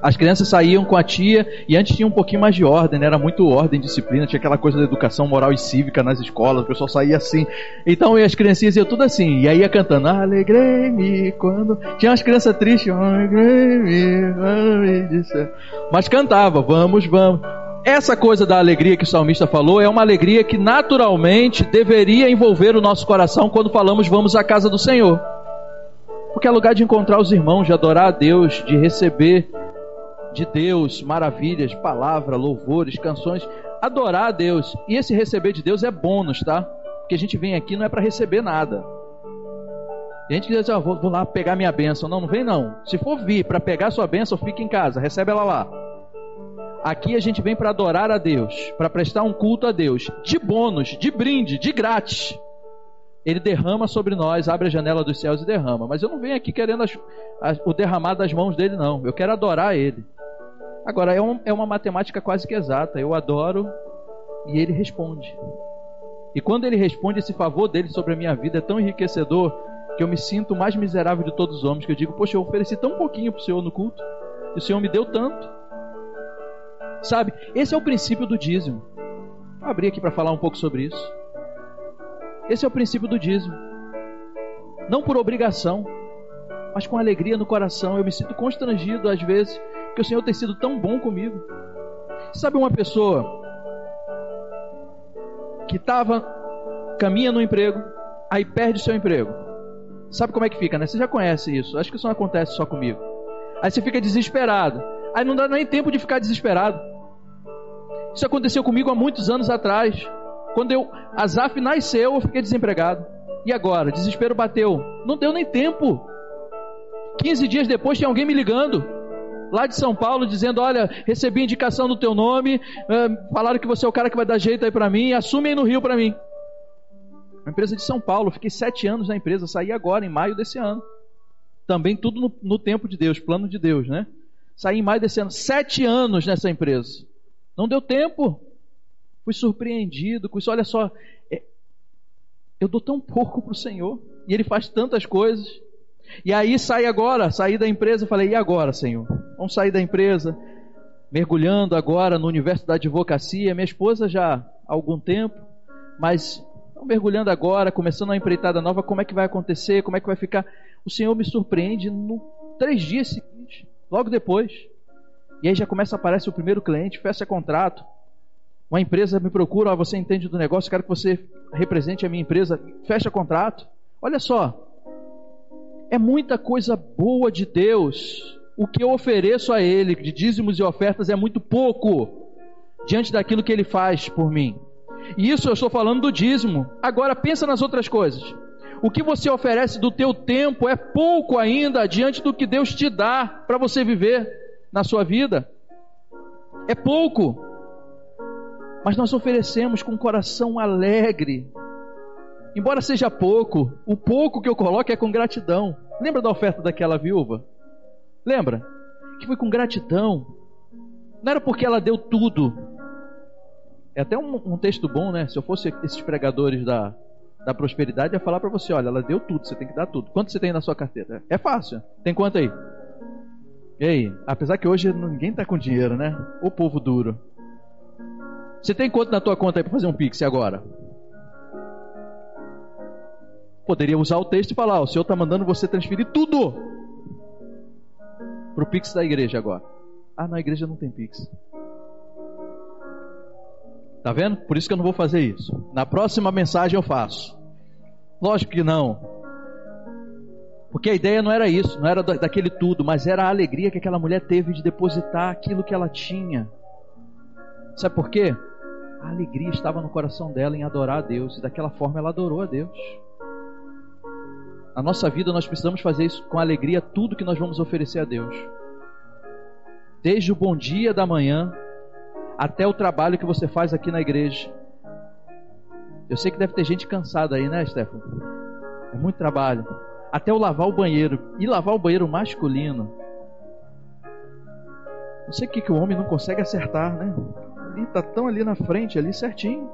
as crianças saíam com a tia e antes tinha um pouquinho mais de ordem, né? era muito ordem, disciplina, tinha aquela coisa da educação moral e cívica nas escolas, o pessoal saía assim. Então as criancinhas iam tudo assim, e aí ia cantando, alegrei-me quando. Tinha umas crianças tristes, alegrei-me quando me disser. Mas cantava, vamos, vamos. Essa coisa da alegria que o salmista falou é uma alegria que naturalmente deveria envolver o nosso coração quando falamos vamos à casa do Senhor. Porque é lugar de encontrar os irmãos, de adorar a Deus, de receber de Deus, maravilhas, palavra, louvores, canções, adorar a Deus. E esse receber de Deus é bônus, tá? Porque a gente vem aqui não é para receber nada. A gente diz, ah, vou, vou, lá pegar minha bênção. Não, não vem não. Se for vir para pegar sua bênção, fica em casa, recebe ela lá. Aqui a gente vem para adorar a Deus, para prestar um culto a Deus, de bônus, de brinde, de grátis. Ele derrama sobre nós, abre a janela dos céus e derrama. Mas eu não venho aqui querendo as, as, o derramar das mãos dele, não. Eu quero adorar ele. Agora, é, um, é uma matemática quase que exata. Eu adoro e ele responde. E quando ele responde, esse favor dele sobre a minha vida é tão enriquecedor que eu me sinto o mais miserável de todos os homens. Que eu digo, poxa, eu ofereci tão pouquinho para o Senhor no culto e o Senhor me deu tanto. Sabe? Esse é o princípio do dízimo. Vou abrir aqui para falar um pouco sobre isso. Esse é o princípio do dízimo. Não por obrigação, mas com alegria no coração. Eu me sinto constrangido às vezes porque o Senhor tem sido tão bom comigo. Sabe uma pessoa que estava, caminha no emprego, aí perde seu emprego. Sabe como é que fica, né? Você já conhece isso. Acho que isso não acontece só comigo. Aí você fica desesperado. Aí não dá nem tempo de ficar desesperado. Isso aconteceu comigo há muitos anos atrás. Quando eu, Azaf nasceu, eu fiquei desempregado. E agora? Desespero bateu. Não deu nem tempo. 15 dias depois tinha alguém me ligando lá de São Paulo, dizendo: Olha, recebi indicação no teu nome, uh, falaram que você é o cara que vai dar jeito aí para mim, assume aí no Rio para mim. Uma empresa de São Paulo, fiquei sete anos na empresa, saí agora, em maio desse ano. Também tudo no, no tempo de Deus, plano de Deus, né? Saí em maio desse ano, sete anos nessa empresa. Não deu tempo. Fui surpreendido com isso. Olha só, é, eu dou tão pouco para o Senhor e Ele faz tantas coisas. E aí saí agora, saí da empresa, falei, e agora, Senhor? Vamos sair da empresa, mergulhando agora no universo da advocacia. Minha esposa já há algum tempo, mas mergulhando agora, começando uma empreitada nova, como é que vai acontecer, como é que vai ficar? O Senhor me surpreende no três dias seguintes, logo depois. E aí já começa a aparecer o primeiro cliente, fecha contrato. Uma empresa me procura, você entende do negócio, quero que você represente a minha empresa, fecha contrato. Olha só, é muita coisa boa de Deus. O que eu ofereço a Ele de dízimos e ofertas é muito pouco diante daquilo que Ele faz por mim. E isso eu estou falando do dízimo. Agora pensa nas outras coisas. O que você oferece do teu tempo é pouco ainda diante do que Deus te dá para você viver na sua vida. É pouco. Mas nós oferecemos com um coração alegre, Embora seja pouco, o pouco que eu coloco é com gratidão. Lembra da oferta daquela viúva? Lembra? Que foi com gratidão. Não era porque ela deu tudo. É até um, um texto bom, né? Se eu fosse esses pregadores da, da prosperidade, ia falar para você: olha, ela deu tudo, você tem que dar tudo. Quanto você tem na sua carteira? É fácil. Tem quanto aí? E aí? Apesar que hoje ninguém está com dinheiro, né? O povo duro. Você tem quanto na tua conta aí para fazer um Pix agora? Poderia usar o texto e falar: o Senhor está mandando você transferir tudo para o Pix da igreja agora. Ah, na igreja não tem Pix. Tá vendo? Por isso que eu não vou fazer isso. Na próxima mensagem eu faço. Lógico que não. Porque a ideia não era isso, não era daquele tudo, mas era a alegria que aquela mulher teve de depositar aquilo que ela tinha. Sabe por quê? A alegria estava no coração dela em adorar a Deus, e daquela forma ela adorou a Deus. Na nossa vida nós precisamos fazer isso com alegria, tudo que nós vamos oferecer a Deus. Desde o bom dia da manhã até o trabalho que você faz aqui na igreja. Eu sei que deve ter gente cansada aí, né, Stefano? É muito trabalho. Até o lavar o banheiro. E lavar o banheiro masculino. Não sei o que, que o homem não consegue acertar, né? Ele tá tão ali na frente, ali certinho.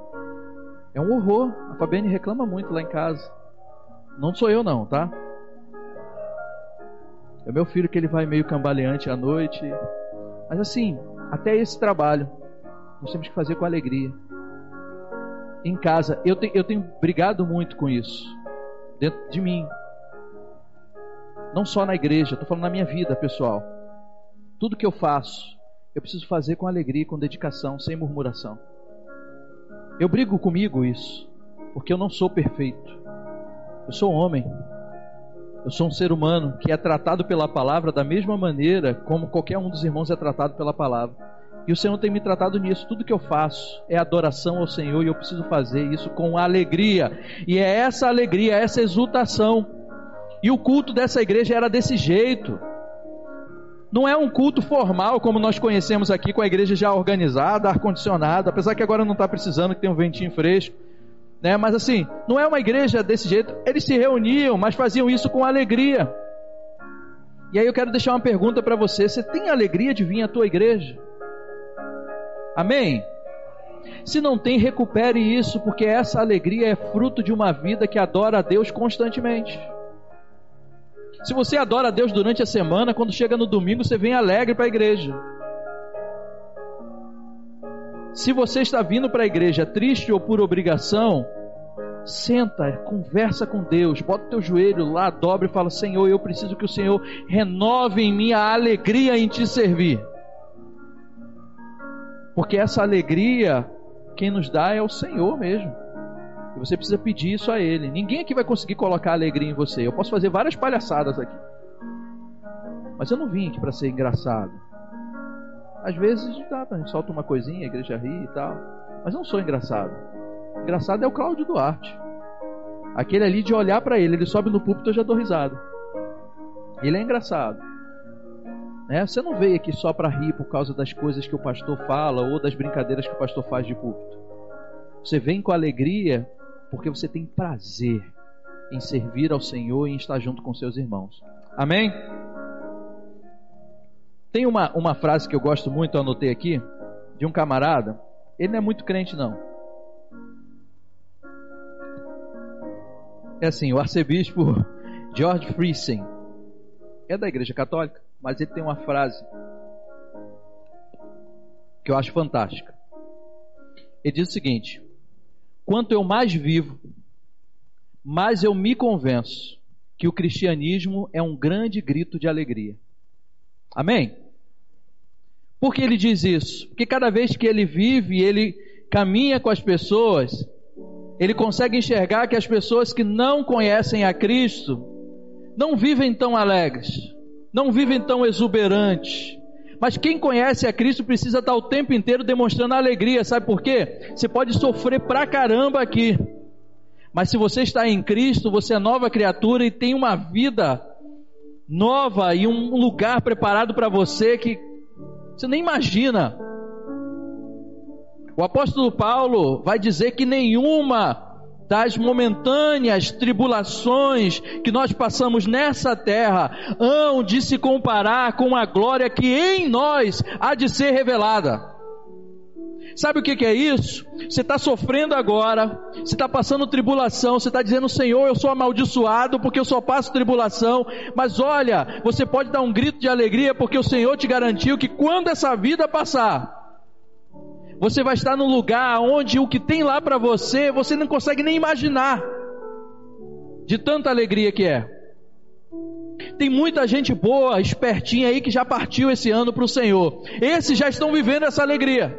É um horror. A Fabiane reclama muito lá em casa. Não sou eu não, tá? É meu filho que ele vai meio cambaleante à noite. Mas assim, até esse trabalho nós temos que fazer com alegria. Em casa, eu, te, eu tenho brigado muito com isso. Dentro de mim. Não só na igreja, estou falando na minha vida, pessoal. Tudo que eu faço, eu preciso fazer com alegria, com dedicação, sem murmuração. Eu brigo comigo isso, porque eu não sou perfeito. Eu sou homem. Eu sou um ser humano que é tratado pela palavra da mesma maneira como qualquer um dos irmãos é tratado pela palavra. E o Senhor tem me tratado nisso. Tudo que eu faço é adoração ao Senhor e eu preciso fazer isso com alegria. E é essa alegria, essa exultação. E o culto dessa igreja era desse jeito. Não é um culto formal como nós conhecemos aqui, com a igreja já organizada, ar-condicionada, apesar que agora não está precisando, que tem um ventinho fresco. Né? Mas assim, não é uma igreja desse jeito. Eles se reuniam, mas faziam isso com alegria. E aí eu quero deixar uma pergunta para você: você tem alegria de vir à tua igreja? Amém? Se não tem, recupere isso, porque essa alegria é fruto de uma vida que adora a Deus constantemente. Se você adora a Deus durante a semana, quando chega no domingo, você vem alegre para a igreja. Se você está vindo para a igreja triste ou por obrigação, senta, conversa com Deus, bota o teu joelho lá, dobra e fala: Senhor, eu preciso que o Senhor renove em mim a alegria em te servir. Porque essa alegria, quem nos dá é o Senhor mesmo. E você precisa pedir isso a Ele. Ninguém aqui vai conseguir colocar alegria em você. Eu posso fazer várias palhaçadas aqui. Mas eu não vim aqui para ser engraçado. Às vezes dá, a gente solta uma coisinha, a igreja ri e tal. Mas eu não sou engraçado. Engraçado é o Cláudio Duarte. Aquele ali de olhar para ele, ele sobe no púlpito eu já dou risada. Ele é engraçado. Né? Você não veio aqui só para rir por causa das coisas que o pastor fala ou das brincadeiras que o pastor faz de púlpito. Você vem com alegria porque você tem prazer em servir ao Senhor e em estar junto com seus irmãos. Amém? Tem uma, uma frase que eu gosto muito, eu anotei aqui, de um camarada. Ele não é muito crente, não. É assim, o arcebispo George Friesen é da Igreja Católica, mas ele tem uma frase que eu acho fantástica. Ele diz o seguinte: Quanto eu mais vivo, mais eu me convenço que o cristianismo é um grande grito de alegria. Amém? Por que ele diz isso? Porque cada vez que ele vive, ele caminha com as pessoas, ele consegue enxergar que as pessoas que não conhecem a Cristo não vivem tão alegres, não vivem tão exuberantes. Mas quem conhece a Cristo precisa estar o tempo inteiro demonstrando alegria, sabe por quê? Você pode sofrer pra caramba aqui, mas se você está em Cristo, você é nova criatura e tem uma vida nova e um lugar preparado para você que você nem imagina. O apóstolo Paulo vai dizer que nenhuma das momentâneas tribulações que nós passamos nessa terra hão de se comparar com a glória que em nós há de ser revelada. Sabe o que, é isso? Você está sofrendo agora, você está passando tribulação, você está dizendo, Senhor, eu sou amaldiçoado porque eu só passo tribulação, mas olha, você pode dar um grito de alegria porque o Senhor te garantiu que quando essa vida passar, Você vai estar num lugar onde o que tem lá para você, você não consegue nem imaginar. De tanta alegria que é. Tem muita gente boa, espertinha aí que já partiu esse ano para o Senhor. Esses já estão vivendo essa alegria.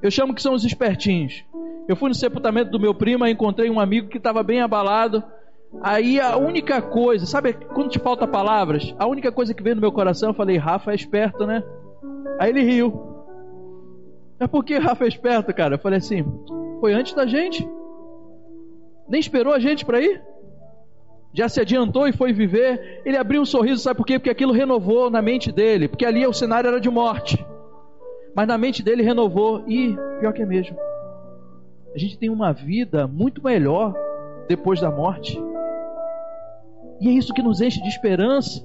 Eu chamo que são os espertinhos. Eu fui no sepultamento do meu primo encontrei um amigo que estava bem abalado. Aí a única coisa, sabe quando te falta palavras? A única coisa que veio no meu coração, eu falei, Rafa é esperto, né? Aí ele riu. Mas por que Rafa é esperto, cara? Eu falei assim, foi antes da gente. Nem esperou a gente para ir. Já se adiantou e foi viver. Ele abriu um sorriso, sabe por quê? Porque aquilo renovou na mente dele. Porque ali o cenário era de morte. Mas na mente dele renovou. E pior que é mesmo. A gente tem uma vida muito melhor depois da morte. E é isso que nos enche de esperança.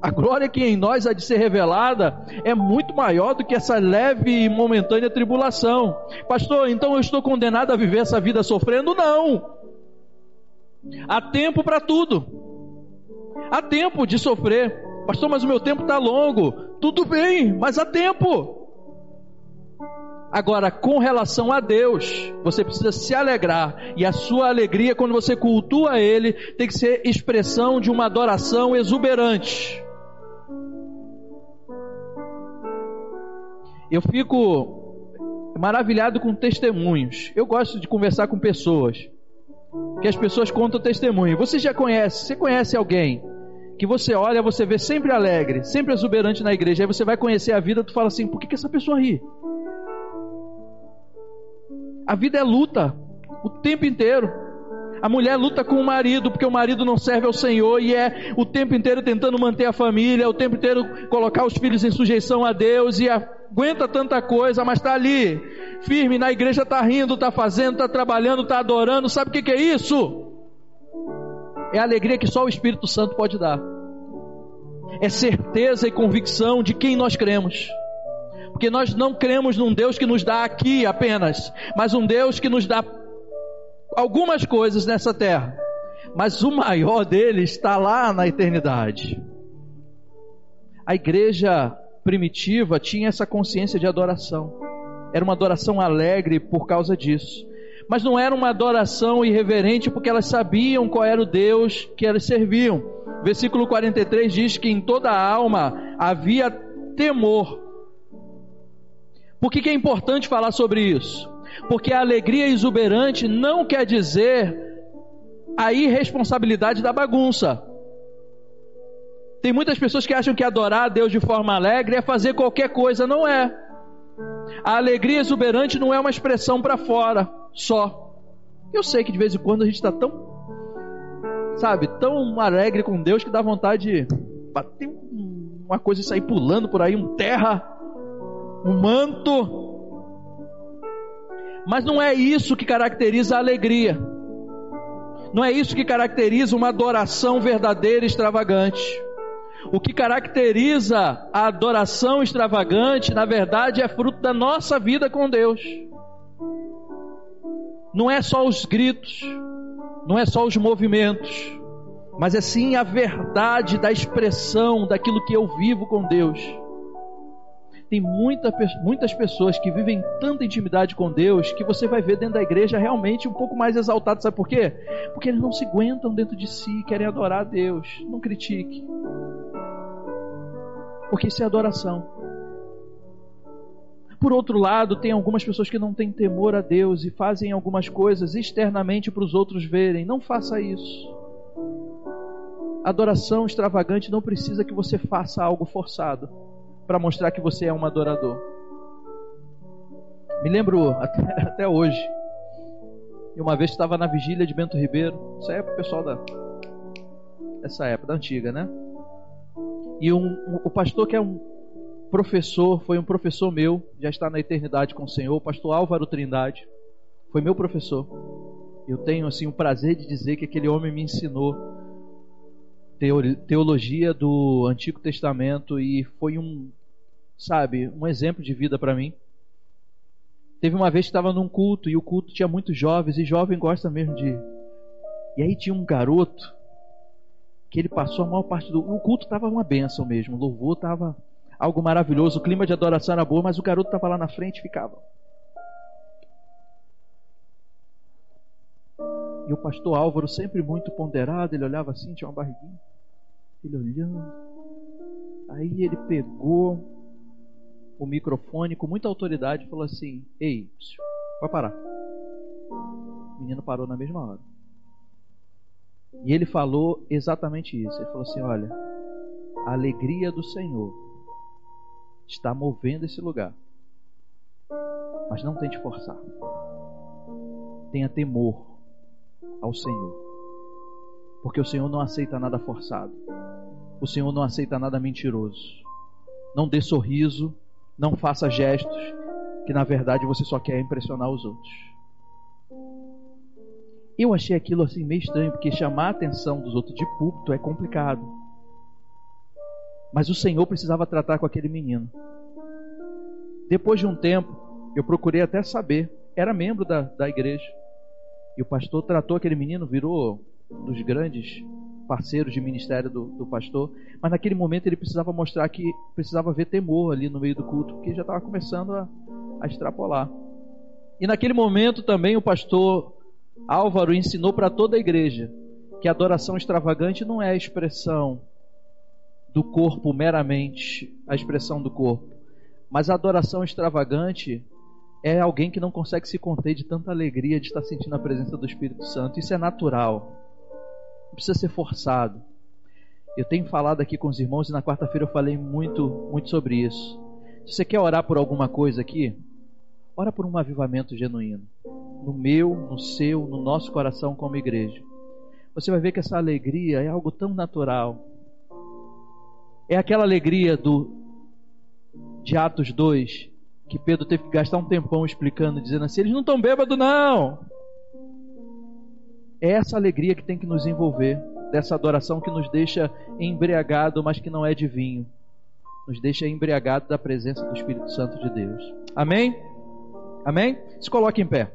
A glória que em nós há de ser revelada é muito maior do que essa leve e momentânea tribulação. Pastor, então eu estou condenado a viver essa vida sofrendo? Não. Há tempo para tudo. Há tempo de sofrer. Pastor, mas o meu tempo está longo. Tudo bem, mas há tempo. Agora, com relação a Deus, você precisa se alegrar, e a sua alegria, quando você cultua Ele, tem que ser expressão de uma adoração exuberante. Eu fico maravilhado com testemunhos. Eu gosto de conversar com pessoas, que as pessoas contam testemunho. Você já conhece, você conhece alguém que você olha, você vê sempre alegre, sempre exuberante na igreja, aí você vai conhecer a vida, tu fala assim, por que, que essa pessoa ri? A vida é luta o tempo inteiro. A mulher luta com o marido porque o marido não serve ao Senhor e é o tempo inteiro tentando manter a família, o tempo inteiro colocar os filhos em sujeição a Deus e aguenta tanta coisa, mas está ali, firme, na igreja está rindo, está fazendo, está trabalhando, está adorando. Sabe o que, que é isso? É a alegria que só o Espírito Santo pode dar. É certeza e convicção de quem nós cremos. Porque nós não cremos num Deus que nos dá aqui apenas, mas um Deus que nos dá algumas coisas nessa terra. Mas o maior dele está lá na eternidade. A igreja primitiva tinha essa consciência de adoração. Era uma adoração alegre por causa disso. Mas não era uma adoração irreverente porque elas sabiam qual era o Deus que elas serviam. Versículo 43 diz que em toda a alma havia temor por que, que é importante falar sobre isso? Porque a alegria exuberante não quer dizer a irresponsabilidade da bagunça. Tem muitas pessoas que acham que adorar a Deus de forma alegre é fazer qualquer coisa, não é. A alegria exuberante não é uma expressão para fora só. Eu sei que de vez em quando a gente está tão, sabe, tão alegre com Deus que dá vontade de bater uma coisa e sair pulando por aí, um terra um manto. Mas não é isso que caracteriza a alegria. Não é isso que caracteriza uma adoração verdadeira e extravagante. O que caracteriza a adoração extravagante, na verdade, é fruto da nossa vida com Deus. Não é só os gritos, não é só os movimentos, mas é sim a verdade da expressão daquilo que eu vivo com Deus tem muita, muitas pessoas que vivem tanta intimidade com Deus que você vai ver dentro da igreja realmente um pouco mais exaltado. Sabe por quê? Porque eles não se aguentam dentro de si, querem adorar a Deus. Não critique. Porque isso é adoração. Por outro lado, tem algumas pessoas que não têm temor a Deus e fazem algumas coisas externamente para os outros verem. Não faça isso. Adoração extravagante não precisa que você faça algo forçado para mostrar que você é um adorador. Me lembro até, até hoje. E uma vez estava na vigília de Bento Ribeiro. Isso aí é o pessoal da essa época, da antiga, né? E um, o pastor que é um professor, foi um professor meu, já está na eternidade com o Senhor, o pastor Álvaro Trindade, foi meu professor. Eu tenho assim o prazer de dizer que aquele homem me ensinou teologia do Antigo Testamento e foi um sabe, um exemplo de vida para mim. Teve uma vez que estava num culto e o culto tinha muitos jovens e jovem gosta mesmo de. E aí tinha um garoto que ele passou a maior parte do. O culto estava uma benção mesmo, o louvor estava algo maravilhoso, o clima de adoração era bom, mas o garoto estava lá na frente e ficava. E o pastor Álvaro, sempre muito ponderado, ele olhava assim, tinha uma barriguinha. Ele olhando. Aí ele pegou o microfone com muita autoridade e falou assim: Ei, vai parar. O menino parou na mesma hora. E ele falou exatamente isso. Ele falou assim: Olha, a alegria do Senhor está movendo esse lugar. Mas não tente forçar. Tenha temor ao Senhor. Porque o Senhor não aceita nada forçado. O Senhor não aceita nada mentiroso. Não dê sorriso, não faça gestos que na verdade você só quer impressionar os outros. Eu achei aquilo assim meio estranho, porque chamar a atenção dos outros de púlpito é complicado. Mas o Senhor precisava tratar com aquele menino. Depois de um tempo, eu procurei até saber, era membro da, da igreja. E o pastor tratou aquele menino, virou um dos grandes parceiros de ministério do, do, pastor, mas naquele momento ele precisava mostrar que precisava ver temor ali no meio do culto, porque já estava começando a, a extrapolar. E naquele momento também o pastor Álvaro ensinou para toda a igreja que a adoração extravagante não é a expressão do corpo meramente, a expressão do corpo, mas a adoração extravagante é alguém que não consegue se conter de tanta alegria de estar sentindo a presença do Espírito Santo. Isso é natural. Não precisa ser forçado. Eu tenho falado aqui com os irmãos e na quarta-feira eu falei muito, muito sobre isso. Se você quer orar por alguma coisa aqui, ora por um avivamento genuíno. No meu, no seu, no nosso coração como igreja. Você vai ver que essa alegria é algo tão natural. É aquela alegria do de Atos 2, que Pedro teve que gastar um tempão explicando, dizendo assim: eles não estão bêbados, não. É essa alegria que tem que nos envolver, dessa adoração que nos deixa embriagado, mas que não é de vinho. Nos deixa embriagado da presença do Espírito Santo de Deus. Amém? Amém? Se coloque em pé.